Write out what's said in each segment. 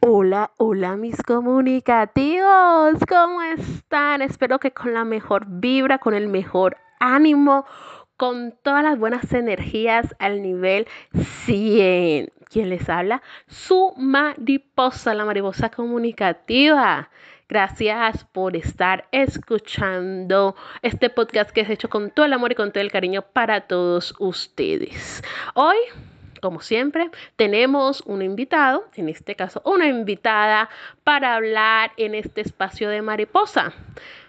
Hola, hola mis comunicativos, ¿cómo están? Espero que con la mejor vibra, con el mejor ánimo, con todas las buenas energías al nivel 100. ¿Quién les habla? Su mariposa, la mariposa comunicativa. Gracias por estar escuchando este podcast que es hecho con todo el amor y con todo el cariño para todos ustedes. Hoy como siempre, tenemos un invitado, en este caso una invitada, para hablar en este espacio de mariposa.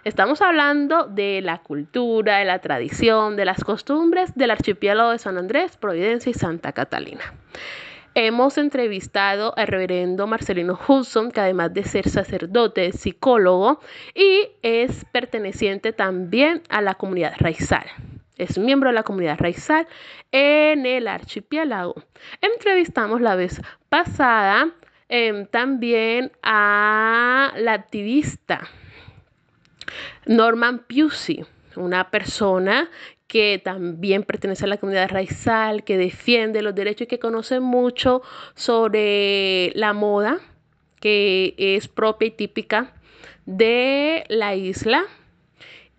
Estamos hablando de la cultura, de la tradición, de las costumbres del archipiélago de San Andrés, Providencia y Santa Catalina. Hemos entrevistado al reverendo Marcelino Hudson, que además de ser sacerdote, es psicólogo y es perteneciente también a la comunidad raizal es miembro de la comunidad raizal en el archipiélago. Entrevistamos la vez pasada em, también a la activista Norman Pusey, una persona que también pertenece a la comunidad raizal, que defiende los derechos y que conoce mucho sobre la moda, que es propia y típica de la isla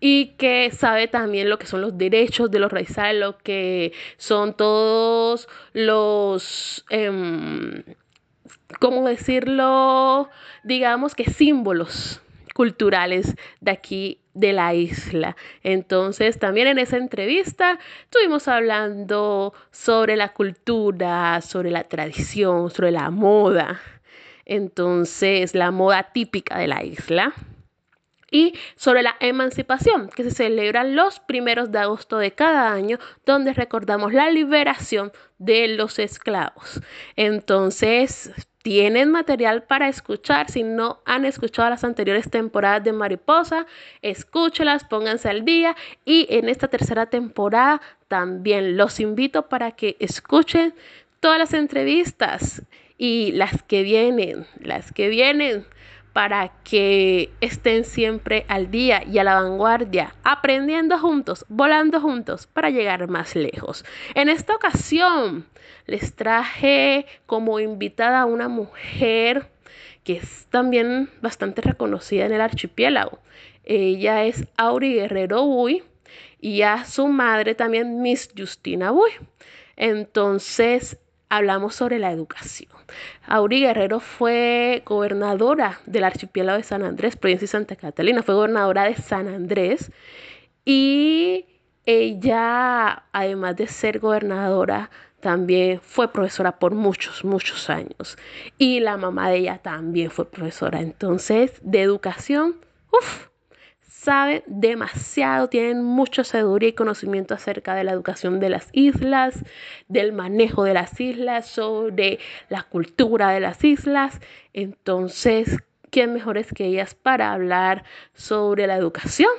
y que sabe también lo que son los derechos de los raizales, lo que son todos los, eh, ¿cómo decirlo? Digamos que símbolos culturales de aquí de la isla. Entonces, también en esa entrevista estuvimos hablando sobre la cultura, sobre la tradición, sobre la moda. Entonces, la moda típica de la isla y sobre la emancipación, que se celebra los primeros de agosto de cada año, donde recordamos la liberación de los esclavos. Entonces, tienen material para escuchar. Si no han escuchado las anteriores temporadas de Mariposa, escúchelas, pónganse al día. Y en esta tercera temporada también los invito para que escuchen todas las entrevistas y las que vienen, las que vienen para que estén siempre al día y a la vanguardia, aprendiendo juntos, volando juntos para llegar más lejos. En esta ocasión les traje como invitada a una mujer que es también bastante reconocida en el archipiélago. Ella es Auri Guerrero Uy y a su madre también Miss Justina Uy. Entonces, hablamos sobre la educación. Auri Guerrero fue gobernadora del archipiélago de San Andrés, provincia de Santa Catalina, fue gobernadora de San Andrés y ella, además de ser gobernadora, también fue profesora por muchos, muchos años. Y la mamá de ella también fue profesora. Entonces, de educación, uff, saben demasiado, tienen mucha sabiduría y conocimiento acerca de la educación de las islas, del manejo de las islas, sobre la cultura de las islas. Entonces, ¿quién mejores que ellas para hablar sobre la educación?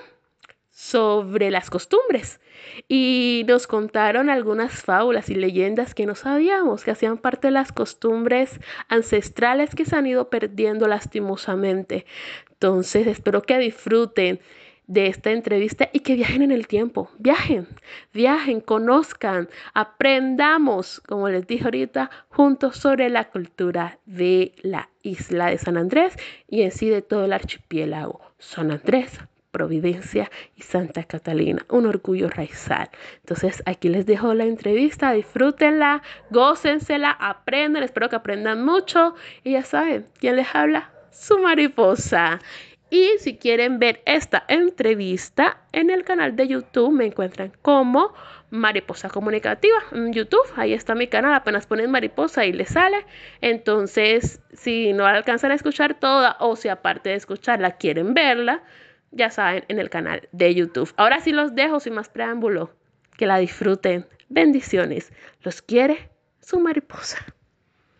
sobre las costumbres y nos contaron algunas fábulas y leyendas que no sabíamos, que hacían parte de las costumbres ancestrales que se han ido perdiendo lastimosamente. Entonces, espero que disfruten de esta entrevista y que viajen en el tiempo. Viajen, viajen, conozcan, aprendamos, como les dije ahorita, juntos sobre la cultura de la isla de San Andrés y en sí de todo el archipiélago San Andrés. Providencia y Santa Catalina, un orgullo raizal. Entonces aquí les dejo la entrevista, disfrútenla, gócensela, aprendan, espero que aprendan mucho y ya saben, ¿quién les habla? Su mariposa. Y si quieren ver esta entrevista en el canal de YouTube, me encuentran como Mariposa Comunicativa en YouTube. Ahí está mi canal, apenas ponen mariposa y les sale. Entonces, si no alcanzan a escuchar toda o si aparte de escucharla quieren verla, ya saben, en el canal de YouTube. Ahora sí los dejo sin más preámbulo. Que la disfruten. Bendiciones. Los quiere su mariposa.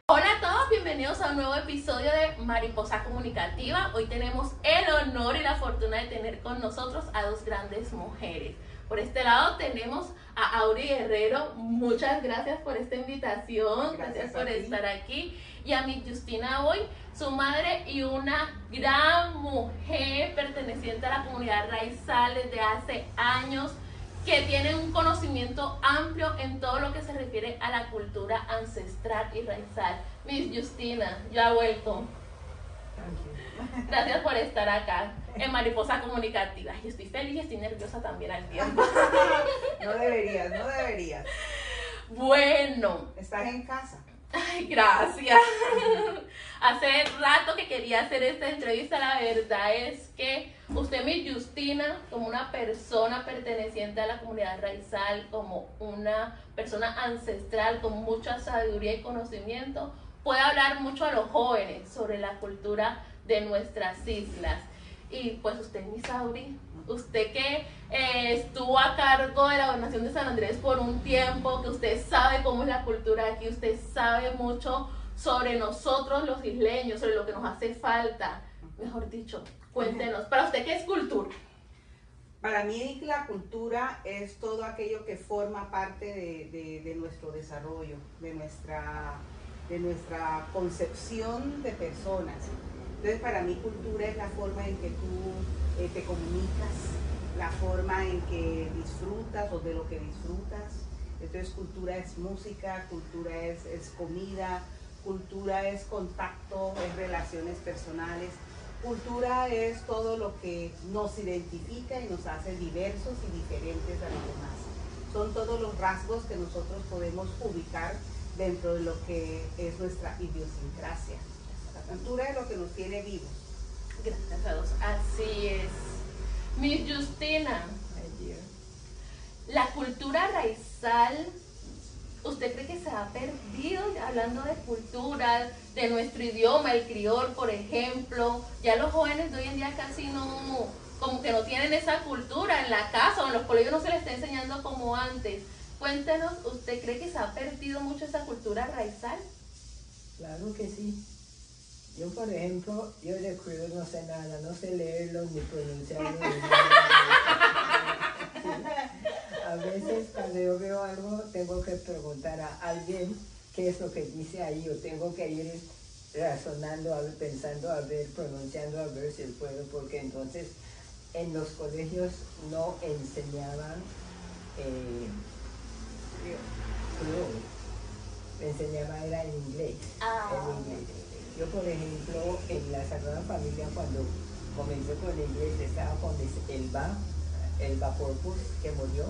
Hola a todos, bienvenidos a un nuevo episodio de Mariposa Comunicativa. Hoy tenemos el honor y la fortuna de tener con nosotros a dos grandes mujeres. Por este lado tenemos a Auri Guerrero. Muchas gracias por esta invitación. Gracias, por estar aquí. Y a mi Justina Hoy su madre y una gran mujer perteneciente a la comunidad raizal desde hace años que tiene un conocimiento amplio en todo lo que se refiere a la cultura ancestral y raizal. Miss Justina, ya vuelto. Gracias por estar acá en Mariposa Comunicativa. Y estoy feliz y estoy nerviosa también al tiempo. No deberías, no deberías. Bueno. Estás en casa. Ay, gracias. Hace rato que quería hacer esta entrevista. La verdad es que usted, mi Justina, como una persona perteneciente a la comunidad raizal, como una persona ancestral con mucha sabiduría y conocimiento, puede hablar mucho a los jóvenes sobre la cultura de nuestras islas. Y pues usted, mi Sauri, usted que eh, estuvo a cargo de la gobernación de San Andrés por un tiempo, que usted sabe cómo es la cultura aquí, usted sabe mucho sobre nosotros los isleños, sobre lo que nos hace falta. Mejor dicho, cuéntenos, para usted, ¿qué es cultura? Para mí la cultura es todo aquello que forma parte de, de, nuestro desarrollo, de nuestra, de nuestra concepción de personas. Entonces para mí cultura es la forma en que tú eh, te comunicas, la forma en que disfrutas o de lo que disfrutas. Entonces cultura es música, cultura es, es comida, cultura es contacto, es relaciones personales. Cultura es todo lo que nos identifica y nos hace diversos y diferentes a los demás. Son todos los rasgos que nosotros podemos ubicar dentro de lo que es nuestra idiosincrasia. La cultura es lo que nos tiene vivos. Gracias a Dios. Así es. Miss Justina, la cultura raizal, ¿usted cree que se ha perdido hablando de cultura, de nuestro idioma, el criol, por ejemplo? Ya los jóvenes de hoy en día casi no, como que no tienen esa cultura en la casa o en los colegios no se les está enseñando como antes. Cuéntenos, ¿usted cree que se ha perdido mucho esa cultura raizal? Claro que sí. Yo, por ejemplo, yo de crudo no sé nada, no sé leerlo ni pronunciarlo. A veces cuando yo veo algo tengo que preguntar a alguien qué es lo que dice ahí o tengo que ir razonando, pensando, a ver, pronunciando, a ver si puedo, porque entonces en los colegios no enseñaban eh, me enseñaba era en inglés. Ah. En inglés. Yo, por ejemplo, en la Sagrada Familia, cuando comencé con el inglés, estaba con Elba, Elba Corpus, que murió,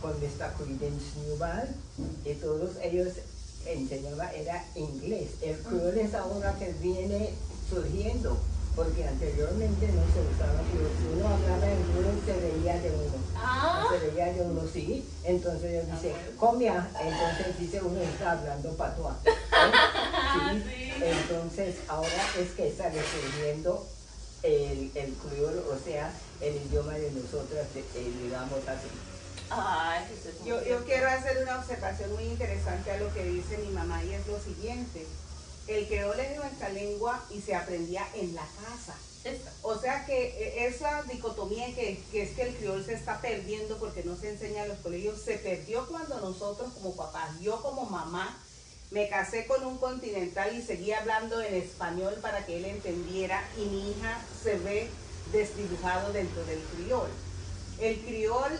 con esta Credence Newell, y todos ellos enseñaban, era inglés. El cruel es ahora que viene surgiendo porque anteriormente no se usaba, pero si uno hablaba en uno se veía de uno. Ah. Se veía de uno, sí. Entonces yo dice, comia, entonces dice uno está hablando patois. ¿Sí? Entonces ahora es que está descubriendo el, el o sea, el idioma de nosotras, digamos así. yo, yo quiero hacer una observación muy interesante a lo que dice mi mamá y es lo siguiente el creol es nuestra lengua y se aprendía en la casa. O sea que eh, esa dicotomía que, es que el criol se está perdiendo porque no se enseña en los colegios, se perdió cuando nosotros como papás, yo como mamá, me casé con un continental y seguí hablando en español para que él entendiera y mi hija se ve desdibujado dentro del criol. El criol,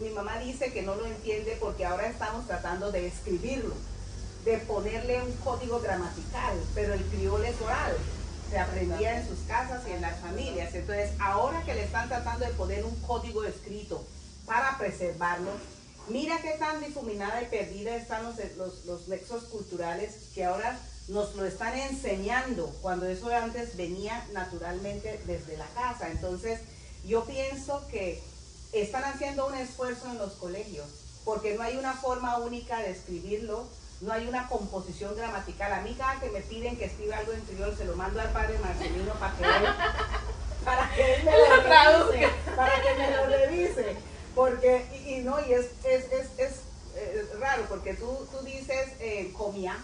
mi mamá dice que no lo entiende porque ahora estamos tratando de escribirlo de ponerle un código gramatical, pero el criol es oral, se aprendía en sus casas y en las familias. Entonces, ahora que le están tratando de poner un código escrito para preservarlo, mira qué tan difuminada y perdida están los, los, nexos culturales que ahora nos lo están enseñando, cuando eso antes venía naturalmente desde la casa. Entonces, yo pienso que están haciendo un esfuerzo en los colegios, porque no hay una forma única de escribirlo, no hay una composición gramatical. A mí cada que me piden que escriba algo en criol, se lo mando al padre Marcelino para que él, para que él me lo revise, para que me lo revise. Porque, y, no, y es, es, es, raro, porque tú, tú dices eh, comía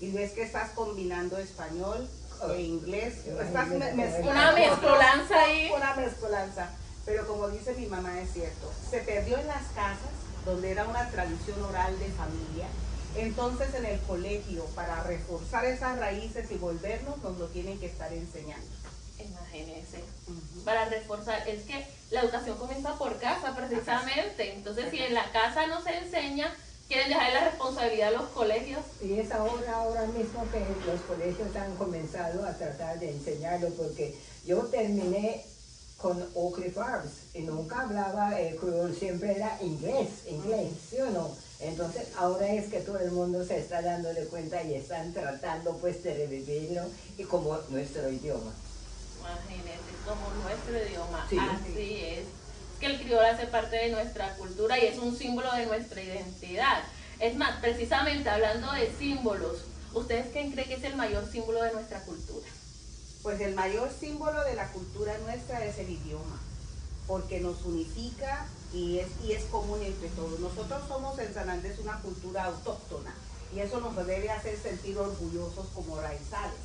y ves que estás combinando español e inglés. Estás una mezcolanza ahí. Una mezcolanza. Pero como dice mi mamá, es cierto, se perdió en las casas, donde era una tradición oral de familia, entonces en el colegio, para reforzar esas raíces y volvernos, nos lo tienen que estar enseñando. Imagínense, para reforzar, es que la educación comienza por casa precisamente, entonces si en la casa no se enseña, quieren dejar la responsabilidad a los colegios. Y es ahora, ahora mismo que los colegios han comenzado a tratar de enseñarlo, porque yo terminé con Oakley Farms y nunca hablaba el creol, siempre era inglés, inglés, ¿sí o no? Entonces ahora es que todo el mundo se está dando de cuenta y están tratando pues de revivirlo y como nuestro idioma. Imagínate, como nuestro idioma, así es que el criol hace parte de nuestra cultura y es un símbolo de nuestra identidad. Es más, precisamente hablando de símbolos, ¿ustedes quién creen que es el mayor símbolo de nuestra cultura? Pues el mayor símbolo de la cultura nuestra es el idioma, porque nos unifica y es, y es común entre todos. Nosotros somos en San Andrés una cultura autóctona y eso nos debe hacer sentir orgullosos como raizales.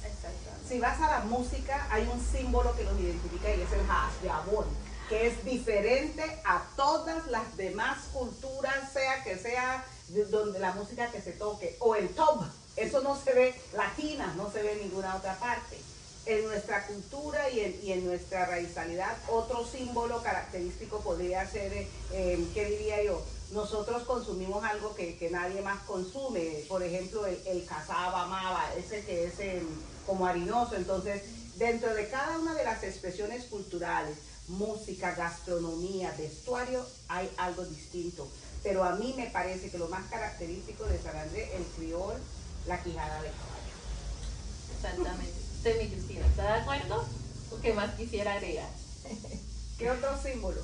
Si vas a la música, hay un símbolo que nos identifica y es el hasbabón que es diferente a todas las demás culturas, sea que sea donde la música que se toque, o el top, eso no se ve latina, no se ve en ninguna otra parte. En nuestra cultura y en, y en nuestra raizalidad, otro símbolo característico podría ser, eh, ¿qué diría yo? Nosotros consumimos algo que, que, nadie más consume, por ejemplo, el, el cazaba, maba, ese que es em, como harinoso. Entonces, dentro de cada una de las expresiones culturales, música, gastronomía, vestuario, hay algo distinto. Pero a mí me parece que lo más característico de San Andrés, el criol, la quijada de caballo. Exactamente. Usted, mi Cristina, ¿está de acuerdo? ¿O qué más quisiera agregar? ¿Qué otro símbolo?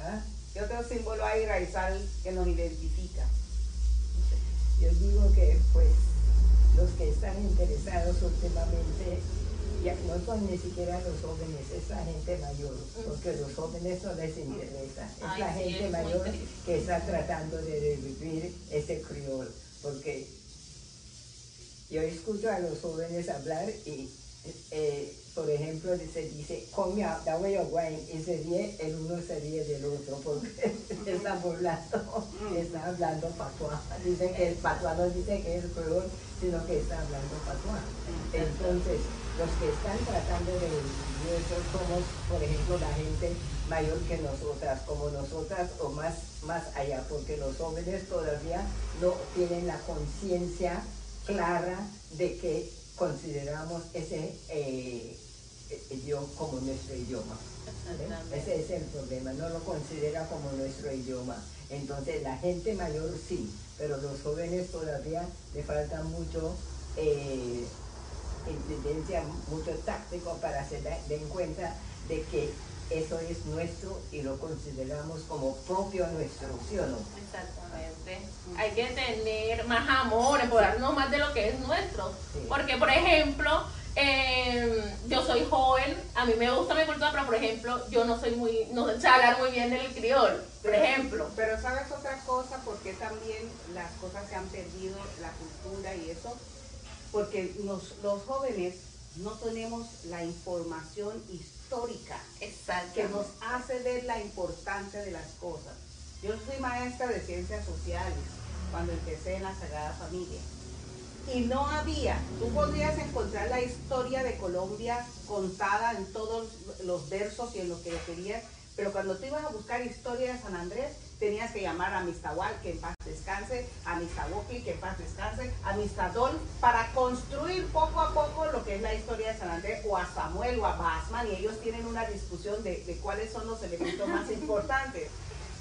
¿Ah? ¿Qué otro símbolo hay raizal que nos identifica? Yo digo que pues los que están interesados últimamente ya no son ni siquiera los jóvenes, es la gente mayor, porque los jóvenes no les interesa, es la gente mayor que está tratando de revivir ese criol, porque yo escucho a los jóvenes hablar y, eh, por ejemplo, se dice, come y se ríe, el uno se ríe del otro, porque están burlando, está hablando patuá. Dicen que el patuá no dice que es criol, sino que está hablando patuá. Entonces, los que están tratando de eso somos, por ejemplo, la gente mayor que nosotras, como nosotras o más, más allá, porque los jóvenes todavía no tienen la conciencia clara de que consideramos ese eh, idioma como nuestro idioma. Ese es el problema, no lo considera como nuestro idioma. Entonces la gente mayor sí, pero los jóvenes todavía le falta mucho eh, inteligencia, mucho táctico para se den cuenta de que eso es nuestro y lo consideramos como propio nuestro, ¿sí o no? Exactamente. Hay que tener más amor, empoderarnos más de lo que es nuestro. Porque, por ejemplo, em, yo soy joven, a mí me gusta mi cultura, pero por ejemplo, yo no soy muy, no sé hablar muy bien del criol, por ejemplo. Pero sabes otra cosa, porque también las cosas se han perdido, la cultura y eso, porque los, los jóvenes no tenemos la información histórica que nos hace ver la importancia de las cosas. Yo soy maestra de ciencias sociales cuando empecé en la Sagrada Familia. Y no había, tú podrías encontrar la historia de Colombia contada en todos los versos y en lo que querías, pero cuando tú ibas a buscar historia de San Andrés, tenías que llamar a Mistawal, que en paz descanse, a Mistawokli, que en paz descanse, a Mistadol, para construir poco a poco lo que es la historia de San Andrés, o a Samuel o a Basman, y ellos tienen una discusión de, de cuáles son los elementos más importantes.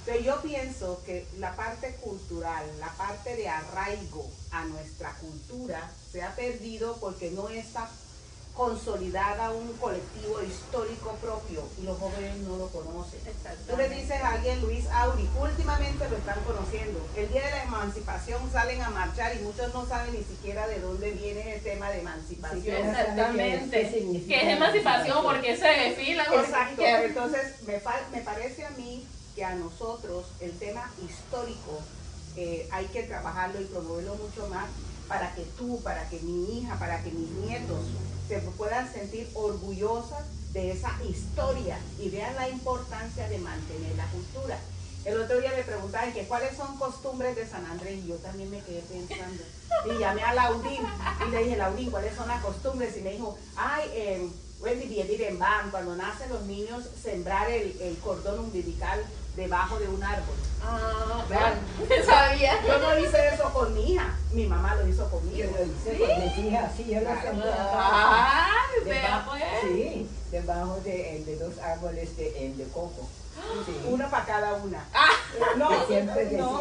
Pero yo pienso que la parte cultural, la parte de arraigo a nuestra cultura, se ha perdido porque no está consolidada un colectivo histórico propio y los jóvenes no lo conocen. Tú le dices a alguien, Luis Auri, últimamente lo están conociendo. El día de la emancipación salen a marchar y muchos no saben ni siquiera de dónde viene el tema de emancipación. Exactamente. ¿Qué, es emancipación? ¿Por qué se desfila? Exacto. Entonces, me, me parece a mí que a nosotros el tema histórico eh, hay que trabajarlo y promoverlo mucho más para que tú, para que mi hija, para que mis nietos se puedan sentir orgullosas de esa historia y vean la importancia de mantener la cultura. El otro día me preguntaban que cuáles son costumbres de San Andrés y yo también me quedé pensando. Y llamé a Laudín y le dije, Laudín, ¿cuáles son las costumbres? Y me dijo, ay, eh, cuando nacen los niños, sembrar el, el cordón umbilical debajo de un árbol. Ah, vean, sabía. Yo no hice eso con mi hija, mi mamá lo hizo conmigo. Yo lo hice con mis hijas, sí, yo lo sembré. Ah, vea Debajo, pues. sí, debajo de, de dos árboles de, de coco. Sí. Uno para cada una. Ah, No, que siempre no.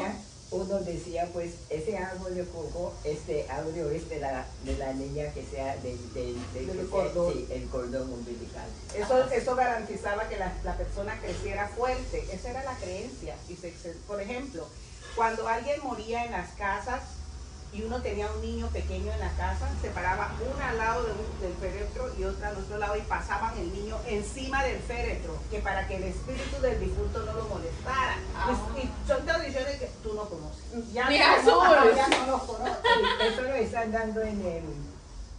Uno decía, pues, ese árbol de coco, este árbol es de la, de la niña que sea del, del, que sea- cordón. sí, el cordón umbilical. Eso, eso garantizaba que la, la persona creciera fuerte. Esa era la creencia. Y se- por ejemplo, cuando alguien moría en las casas y uno tenía un niño pequeño en la casa, se paraba una al lado de un- del féretro y otra al otro lado y pasaban el niño encima del féretro, que para que el espíritu del difunto no lo molestara. Ah. Y, y son tradiciones que tú no conoces. Ya Ni no, azul. ya no los conoces. Eso lo están dando en el,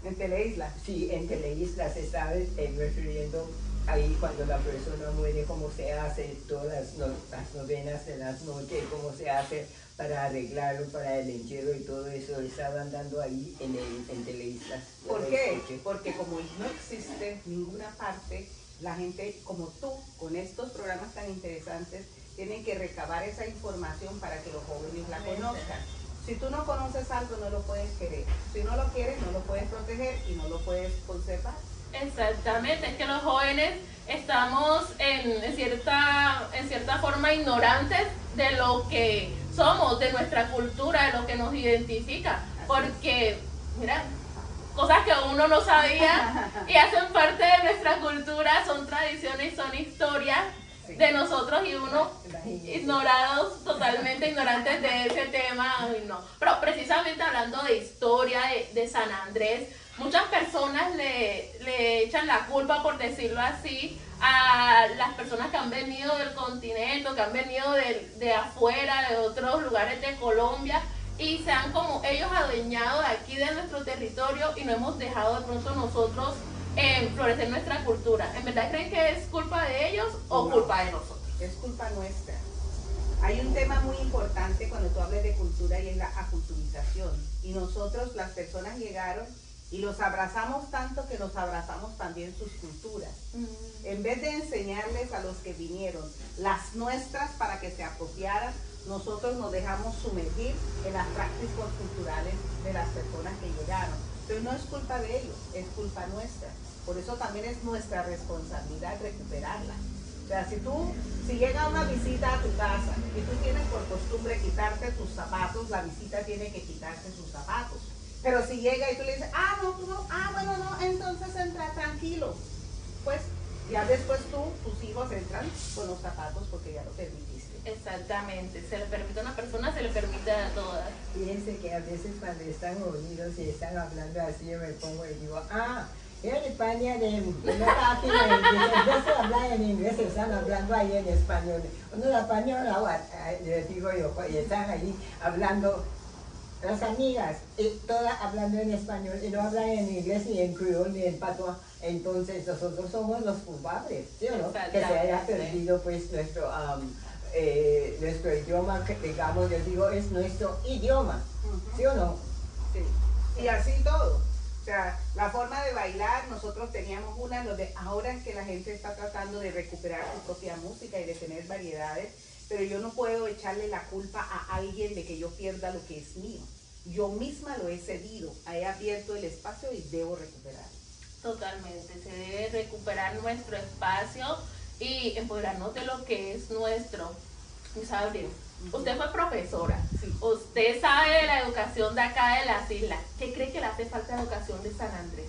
En Teleisla. sí, en Teleisla, se sabe, eh, refiriendo ahí cuando la persona muere, cómo se hace, todas las, no- las novenas de las noches, cómo se hace para arreglarlo, para el entierro y todo eso, estaban dando ahí en, el, en Teleislas. ¿Por qué? escuché. Porque como no existe ninguna parte, la gente como tú, con estos programas tan interesantes, tienen que recabar esa información para que los jóvenes la conozcan. Si tú no conoces algo, no lo puedes querer. Si no lo quieres, no lo puedes proteger y no lo puedes conservar. Exactamente, es que los jóvenes estamos en, en cierta, en cierta forma ignorantes de lo que somos, de nuestra cultura, de lo que nos identifica, porque, mira, cosas que uno no sabía y hacen parte de nuestra cultura, son tradiciones, son historias de nosotros y uno ignorados, totalmente ignorantes de ese tema, ay, no. Pero precisamente hablando de historia de, de San Andrés, muchas personas le, le echan la culpa, por decirlo así, a las personas que han venido del continente, que han venido del- de, afuera, de otros lugares de Colombia, y se han como ellos adueñado de aquí de nuestro territorio y no hemos dejado de pronto nosotros eh, florecer nuestra cultura. ¿En verdad creen que es culpa de ellos o No. culpa de nosotros? Es culpa nuestra. Hay un tema muy importante cuando tú hables de cultura y es la aculturización. Y nosotros, las personas llegaron y los abrazamos tanto que nos abrazamos también sus culturas. En vez de enseñarles a los que vinieron las nuestras para que se apropiaran, nosotros nos dejamos sumergir en las prácticas culturales de las personas que llegaron. Pero no es culpa de ellos, es culpa nuestra. Por eso también es nuestra responsabilidad recuperarla. O sea, si tú, si llega una visita a tu casa y tú tienes por costumbre quitarte tus zapatos, la visita tiene que quitarse sus zapatos. Pero si llega y tú le dices, ah, no, tú no, ah, bueno, no, entonces entra tranquilo. Pues ya después tú, tus hijos entran con los zapatos porque ya lo permitiste. Exactamente, se le permite a una persona, se le permite a todas. Fíjense que a veces cuando están reunidos y están hablando así, yo me pongo y digo, ah, en España de no está aquí en inglés, en inglés, están hablando ahí en español. Uno español, ahora, eh, les digo yo, y están ahí hablando las amigas, y todas hablando en español y no hablan en inglés ni en criol ni en patois. Entonces nosotros somos los culpables, ¿sí o no? Que se haya perdido pues nuestro, am, eh, nuestro idioma, que digamos, yo digo, es nuestro idioma, ¿sí o no? Sí. Y así todo. O sea, la forma de bailar, nosotros teníamos una donde ahora es que la gente está tratando de recuperar su propia música y de tener variedades, pero yo no puedo echarle la culpa a alguien de que yo pierda lo que es mío. Yo misma lo he cedido, he abierto el espacio y debo recuperar. Totalmente, se debe recuperar nuestro espacio y empoderarnos de lo que es nuestro. Miss Abril, usted fue profesora, Sí. usted sabe de la educación de acá de las islas. ¿Qué cree que le hace falta la educación de San Andrés?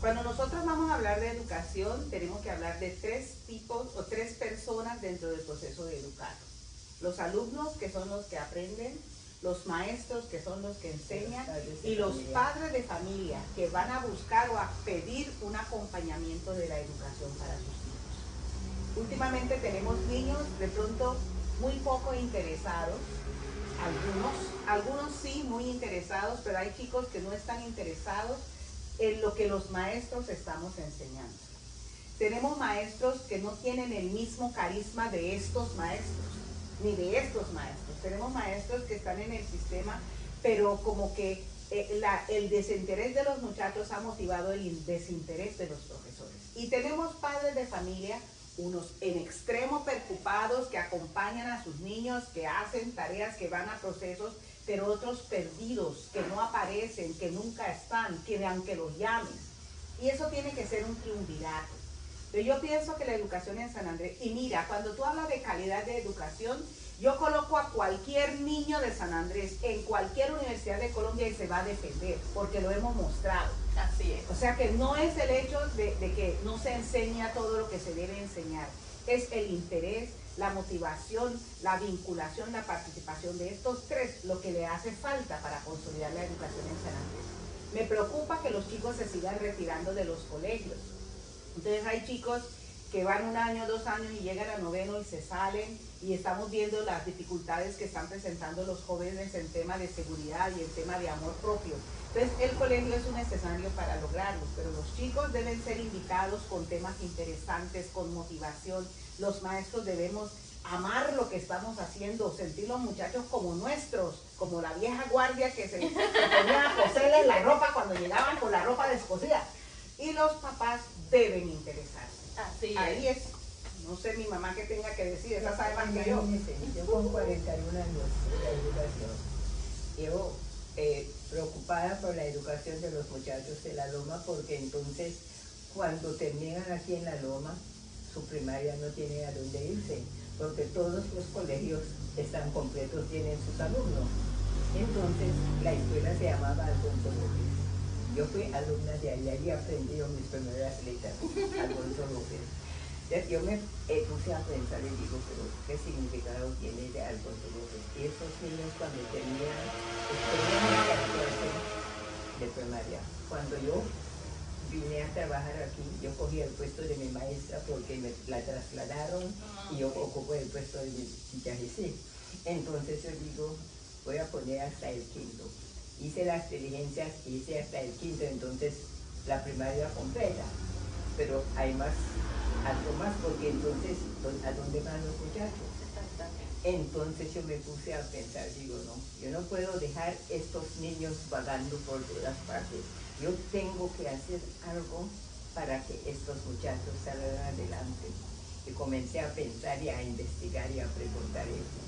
Cuando nosotros vamos a hablar de educación, tenemos que hablar de tres tipos o tres personas dentro del proceso de educar. Los alumnos, que son los que aprenden, los maestros, que son los que enseñan, y los padres de familia, que van a buscar o a pedir un acompañamiento de la educación para sus hijos. Últimamente tenemos niños de pronto muy poco interesados, algunos, algunos sí muy interesados, pero hay chicos que no están interesados en lo que los maestros estamos enseñando. Tenemos maestros que no tienen el mismo carisma de estos maestros, ni de estos maestros. Tenemos maestros que están en el sistema, pero como que eh, el desinterés de los muchachos ha motivado el in- desinterés de los profesores. Y tenemos padres de familia unos en extremo preocupados que acompañan a sus niños, que hacen tareas, que van a procesos, pero otros perdidos, que no aparecen, que nunca están, que aunque los llamen. Y eso tiene que ser un triunvirato. Pero yo pienso que la educación en San Andrés, y mira, cuando tú hablas de calidad de educación, yo coloco a cualquier niño de San Andrés en cualquier universidad de Colombia y se va a defender, porque lo hemos mostrado. Así es. O sea que no es el hecho de, que no se enseña todo lo que se debe enseñar, es el interés, la motivación, la vinculación, la participación de estos tres lo que le hace falta para consolidar la educación en San Andrés. Me preocupa que los chicos se sigan retirando de los colegios. Entonces hay chicos que van un año, dos años y llegan a noveno y se salen y estamos viendo las dificultades que están presentando los jóvenes en tema de seguridad y en tema de amor propio. Entonces el colegio es un necesario para lograrlo, pero los chicos deben ser invitados con temas interesantes, con motivación. Los maestros debemos amar lo que estamos haciendo, sentir los muchachos como nuestros, como la vieja guardia que se ponía a coserles la ropa cuando llegaban con la ropa descosida. Y los papás deben interesarse. Así Ahí es. No sé mi mamá qué tenga que decir, esa sabe más que yo. Yo con 41 años de educación, llevo eh, preocupada por la educación de los muchachos de la Loma porque entonces cuando terminan aquí en la Loma, su primaria no tiene a dónde irse, porque todos los colegios están completos, tienen sus alumnos. Entonces la escuela se llamaba Alfonso López. Yo fui alumna de allá y aprendí mis primeras letras, Alfonso López. Yo me eh, puse a pensar y digo, pero ¿qué significado tiene de Alfonso López? Y esos niños cuando tenían, de primaria, cuando yo vine a trabajar aquí, yo cogí el puesto de mi maestra porque me la trasladaron y yo ocupo el puesto de mi sí. Entonces yo digo, voy a poner hasta el quinto hice las diligencias, hice hasta el quinto, entonces la primaria completa. Pero hay más, algo más, porque entonces, ¿a dónde van los muchachos? Entonces yo me puse a pensar, digo, no, yo no puedo dejar estos niños vagando por todas partes. Yo tengo que hacer algo para que estos muchachos salgan adelante. Y comencé a pensar y a investigar y a preguntar eso.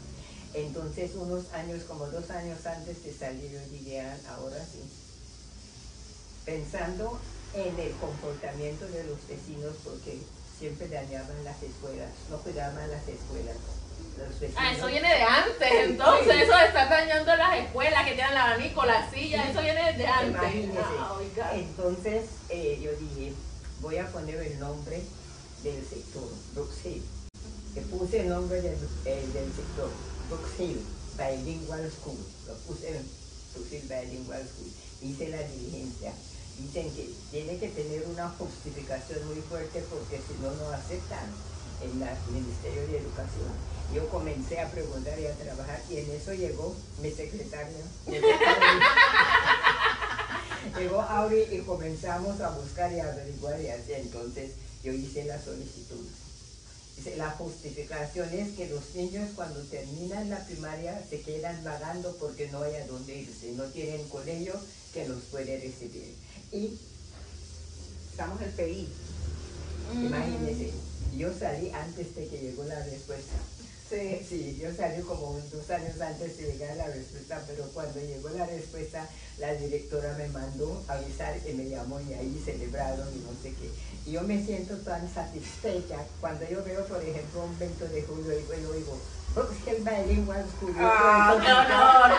Entonces, unos años, como dos años antes de salir, yo ah, ahora sí, pensando en el comportamiento de los vecinos, porque siempre dañaban las escuelas, no cuidaban las escuelas. Ah, eso viene de antes, entonces eso estar dañando las escuelas, que tienen la abanico, la silla, eso viene de antes. Ah, entonces eh, yo dije, voy a poner el nombre del sector, Brooks que puse el nombre del, eh, del sector Brooks Hill Bilingual School, lo puse en Brooks Hill Bilingual School, hice la diligencia. Dicen que tiene que tener una justificación muy fuerte porque si no, no aceptan en el Ministerio de Educación. Yo comencé a preguntar y a trabajar y en eso llegó mi secretaria. llegó Auri y comenzamos a buscar y averiguar y así. Entonces yo hice la solicitud la justificación es que los niños cuando terminan la primaria se quedan vagando porque no hay a dónde irse, no tienen colegio que los puede recibir. Y estamos el PI. Mm. Imagínense, yo salí antes de que llegó la respuesta. Sí. sí, yo salí como dos años antes de llegar la respuesta, pero cuando llegó la respuesta, la directora me mandó avisar y me llamó y ahí celebraron y no sé qué yo me siento tan satisfecha cuando yo veo, por ejemplo, un 20 de julio y yo digo, porque el ¡Ah, qué honor!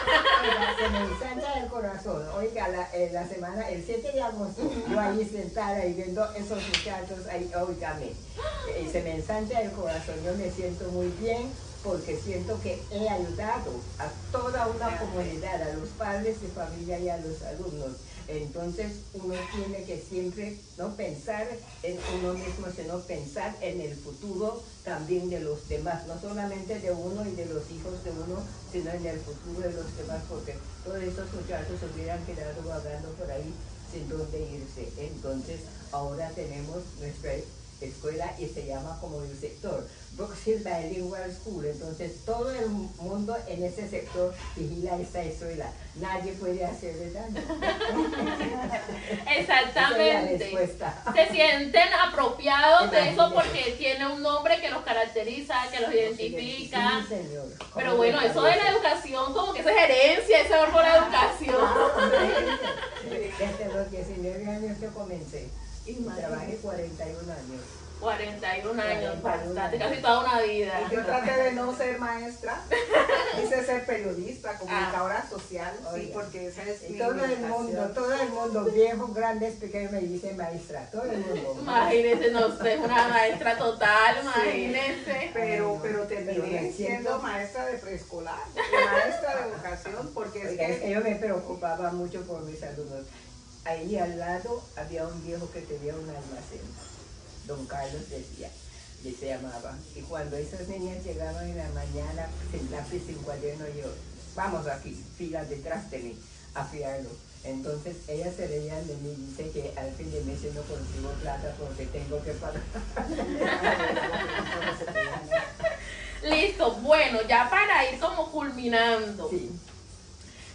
Se me ensancha el corazón. Oiga, la, eh, la, semana, el 7 de agosto, yo ahí sentada y viendo esos muchachos ahí, oígame, eh, se me ensancha el corazón. Yo me siento muy bien porque siento que he ayudado a toda una comunidad, a los padres de familia y a los alumnos. Entonces uno tiene que siempre no pensar en uno mismo, sino pensar en el futuro también de los demás, no solamente de uno y de los hijos de uno, sino en el futuro de los demás, porque todos esos muchachos hubieran quedado vagando por ahí sin dónde irse. Entonces ahora tenemos nuestra escuela y se llama como el sector Brooks Hill Bilingual School. Entonces todo el mundo en ese sector vigila esta escuela. Nadie puede hacerle daño. Exactamente. Se sienten apropiados de eso porque tiene un nombre que los caracteriza, que los identifica. Sí, señor. Pero bueno, eso de la educación, como que eso es herencia, ese por la educación. Desde los 19 años que comencé. Y trabajé 41 años. 41 años, bastante, casi toda una vida. yo traté de no ser maestra, quise ser periodista, comunicadora ah. social, sí, porque esa es mi Todo el mundo, todo el mundo, viejos, grandes, pequeños, me dice maestra, todo el mundo. Imagínense, no sé, una maestra total, imagínense. pero, pero terminé siendo maestra de preescolar, maestra de educación, porque es que... Yo me preocupaba mucho por mis alumnos. Ahí al lado había un viejo que tenía un almacén don Carlos decía, y se llamaba. Y cuando esas niñas llegaban en la mañana, sin lápiz, sin cuaderno, yo, vamos aquí, filas detrás de mí, a fiarlo. Entonces ellas se reían de mí y dice que al fin de mes yo no consigo plata porque tengo que pagar. Listo, bueno, ya para ir como culminando.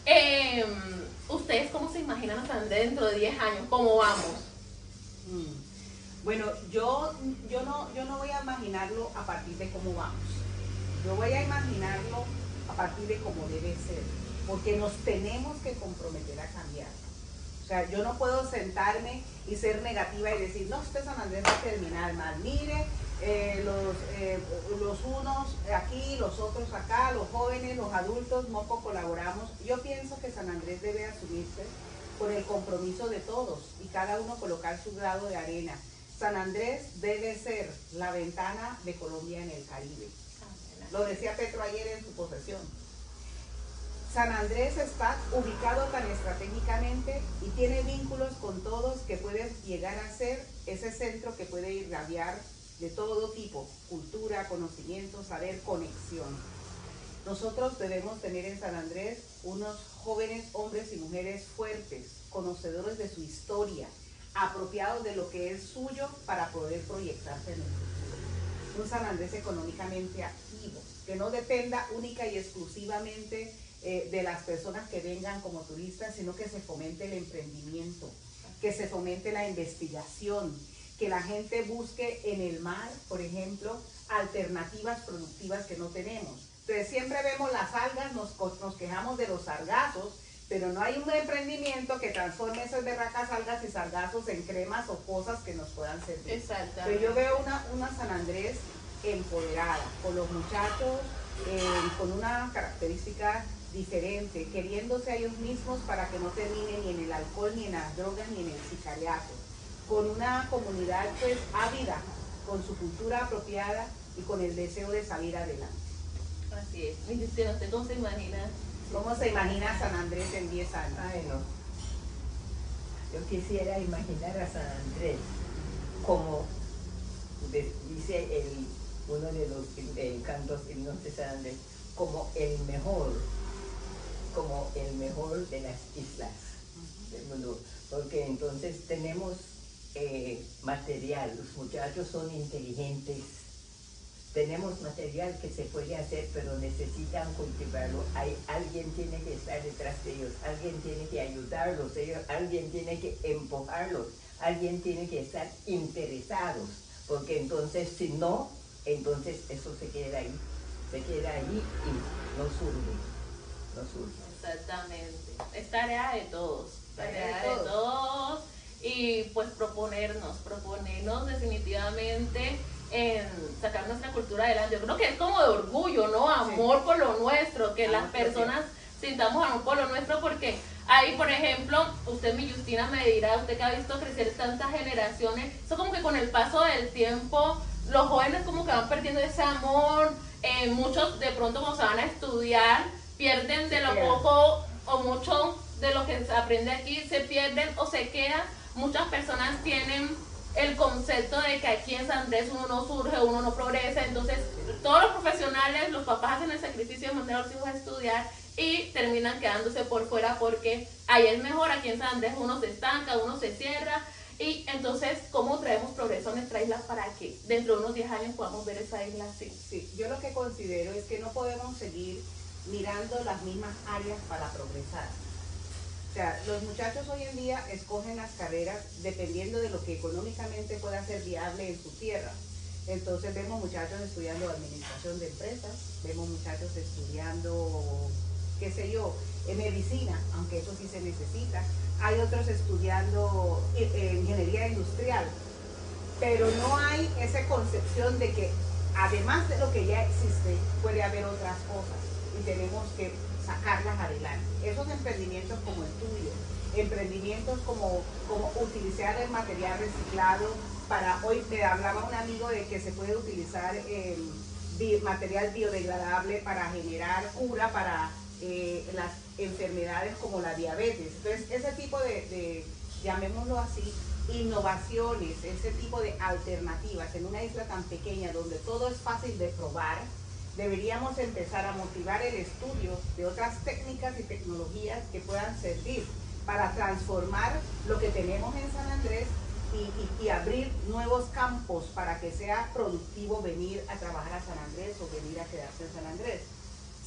Em, ¿Ustedes cómo se imaginan hasta dentro de 10 años? ¿Cómo vamos? Mm. Bueno, yo, yo, no, yo no voy a imaginarlo a partir de cómo vamos. Yo voy a imaginarlo a partir de cómo debe ser, porque nos tenemos que comprometer a cambiar. O sea, yo no puedo sentarme y ser negativa y decir, no, usted San Andrés va a terminar mal. Mire, eh, los, eh, los unos aquí, los otros acá, los jóvenes, los adultos, poco colaboramos. Yo pienso que San Andrés debe asumirse por el compromiso de todos y cada uno colocar su grado de arena. San Andrés debe ser la ventana de Colombia en el Caribe. Lo decía Petro ayer en su posesión. San Andrés está ubicado tan estratégicamente y tiene vínculos con todos que pueden llegar a ser ese centro que puede irradiar de todo tipo, cultura, conocimiento, saber, conexión. Nosotros debemos tener en San Andrés unos jóvenes hombres y mujeres fuertes, conocedores de su historia, apropiados de lo que es suyo para poder proyectarse en el futuro. Un San Andrés económicamente activo, que no dependa única y exclusivamente eh, de las personas que vengan como turistas, sino que se fomente el emprendimiento, que se fomente la investigación, que la gente busque en el mar, por ejemplo, alternativas productivas que no tenemos. Entonces siempre vemos las algas, nos, nos quejamos de los sargazos, pero no hay un emprendimiento que transforme esas berracas algas y sargazos en cremas o cosas que nos puedan servir. Exacto. Pero yo veo una, una San Andrés empoderada, con los muchachos, eh, con una característica diferente, queriéndose a ellos mismos para que no terminen ni en el alcohol, ni en las drogas, ni en el sicariato, con una comunidad pues ávida, con su cultura apropiada y con el deseo de salir adelante. Así es. Mi ¿usted cómo se imagina ¿Cómo se imagina San Andrés en 10 años? Ay, no. Yo quisiera imaginar a San Andrés como dice el, uno de los cantos himnos de San Andrés, como el mejor, como el mejor de las islas del mundo. Porque entonces tenemos eh, material, los muchachos son inteligentes, tenemos material que se puede hacer, pero necesitan cultivarlo. Hay, alguien tiene que estar detrás de ellos, alguien tiene que ayudarlos, ellos, alguien tiene que empujarlos, alguien tiene que estar interesados, porque entonces si no, entonces eso se queda ahí, se queda ahí y no surge, no surge. Exactamente, es tarea de todos, tarea de todos y pues proponernos, proponernos definitivamente en sacar nuestra cultura adelante. Yo creo que es como de orgullo, ¿no? Amor por lo nuestro, que las personas sintamos amor por lo nuestro, porque ahí, por ejemplo, usted, mi Justina, me dirá, usted que ha visto crecer tantas generaciones, eso como que con el paso del tiempo, los jóvenes como que van perdiendo ese amor, eh, muchos de pronto cuando se van a estudiar, pierden de lo poco o mucho de lo que se aprende aquí, se pierden o se quedan. Muchas personas tienen el concepto de que aquí en San Andrés uno no surge, uno no progresa, entonces todos los profesionales, los papás hacen el sacrificio de mandar a los hijos a estudiar y terminan quedándose por fuera porque ahí es mejor, aquí en San Andrés uno se estanca, uno se cierra Y entonces, ¿cómo traemos progreso a nuestra isla para que dentro de unos 10 años podamos ver esa isla así? Sí, yo lo que considero es que no podemos seguir mirando las mismas áreas para progresar. O sea, los muchachos hoy en día escogen las carreras dependiendo de lo que económicamente pueda ser viable en su tierra. Entonces vemos muchachos estudiando administración de empresas, vemos muchachos estudiando, qué sé yo, medicina, aunque eso sí se necesita. Hay otros estudiando eh, eh, ingeniería industrial, pero no hay esa concepción de que además de lo que ya existe, puede haber otras cosas y tenemos que sacarlas adelante. Esos emprendimientos como el tuyo, emprendimientos como, como utilizar el material reciclado para, hoy me hablaba un amigo de que se puede utilizar material biodegradable para generar cura para eh, las enfermedades como la diabetes. Entonces, ese tipo de, de, llamémoslo así, innovaciones, ese tipo de alternativas en una isla tan pequeña donde todo es fácil de probar, deberíamos empezar a motivar el estudio de otras técnicas y tecnologías que puedan servir para transformar lo que tenemos en San Andrés y, abrir nuevos campos para que sea productivo venir a trabajar a San Andrés o venir a quedarse en San Andrés.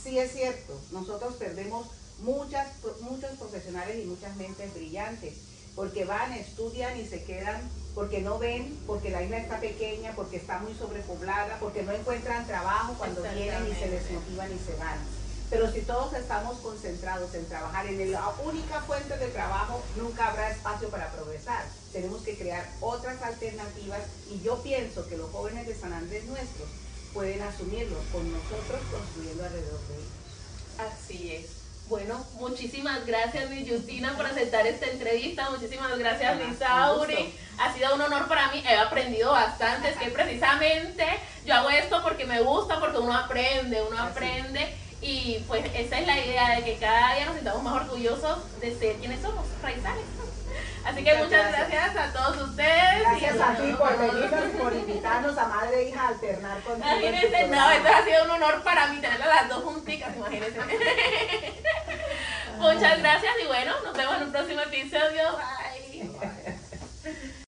Sí es cierto, nosotros perdemos muchas, muchos profesionales y muchas mentes brillantes porque van, estudian y se quedan porque no ven, porque la isla está pequeña, porque está muy sobrepoblada, porque no encuentran trabajo cuando vienen y se desmotivan y se van. Pero si todos estamos concentrados en trabajar en la única fuente de trabajo, nunca habrá espacio para progresar. Tenemos que crear otras alternativas y yo pienso que los jóvenes de San Andrés nuestros pueden asumirlos con nosotros construyendo alrededor de ellos. Así es. Bueno, muchísimas gracias, mi Justina, por aceptar esta entrevista. Muchísimas gracias, mi Sauri. Ha sido un honor para mí. He aprendido bastante. Es que precisamente yo hago esto porque me gusta, porque uno aprende, uno aprende. Y pues esa es la idea de que cada día nos sintamos más orgullosos de ser quienes somos, raizales. Así que muchas, gracias. a todos ustedes. Gracias a, ti por venirnos y por invitarnos a Madre e Hija a alternar con Imagínense, no, esto ha sido un honor para mí tener a las dos junticas, imagínense. muchas gracias y bueno, nos vemos en un próximo episodio. Bye.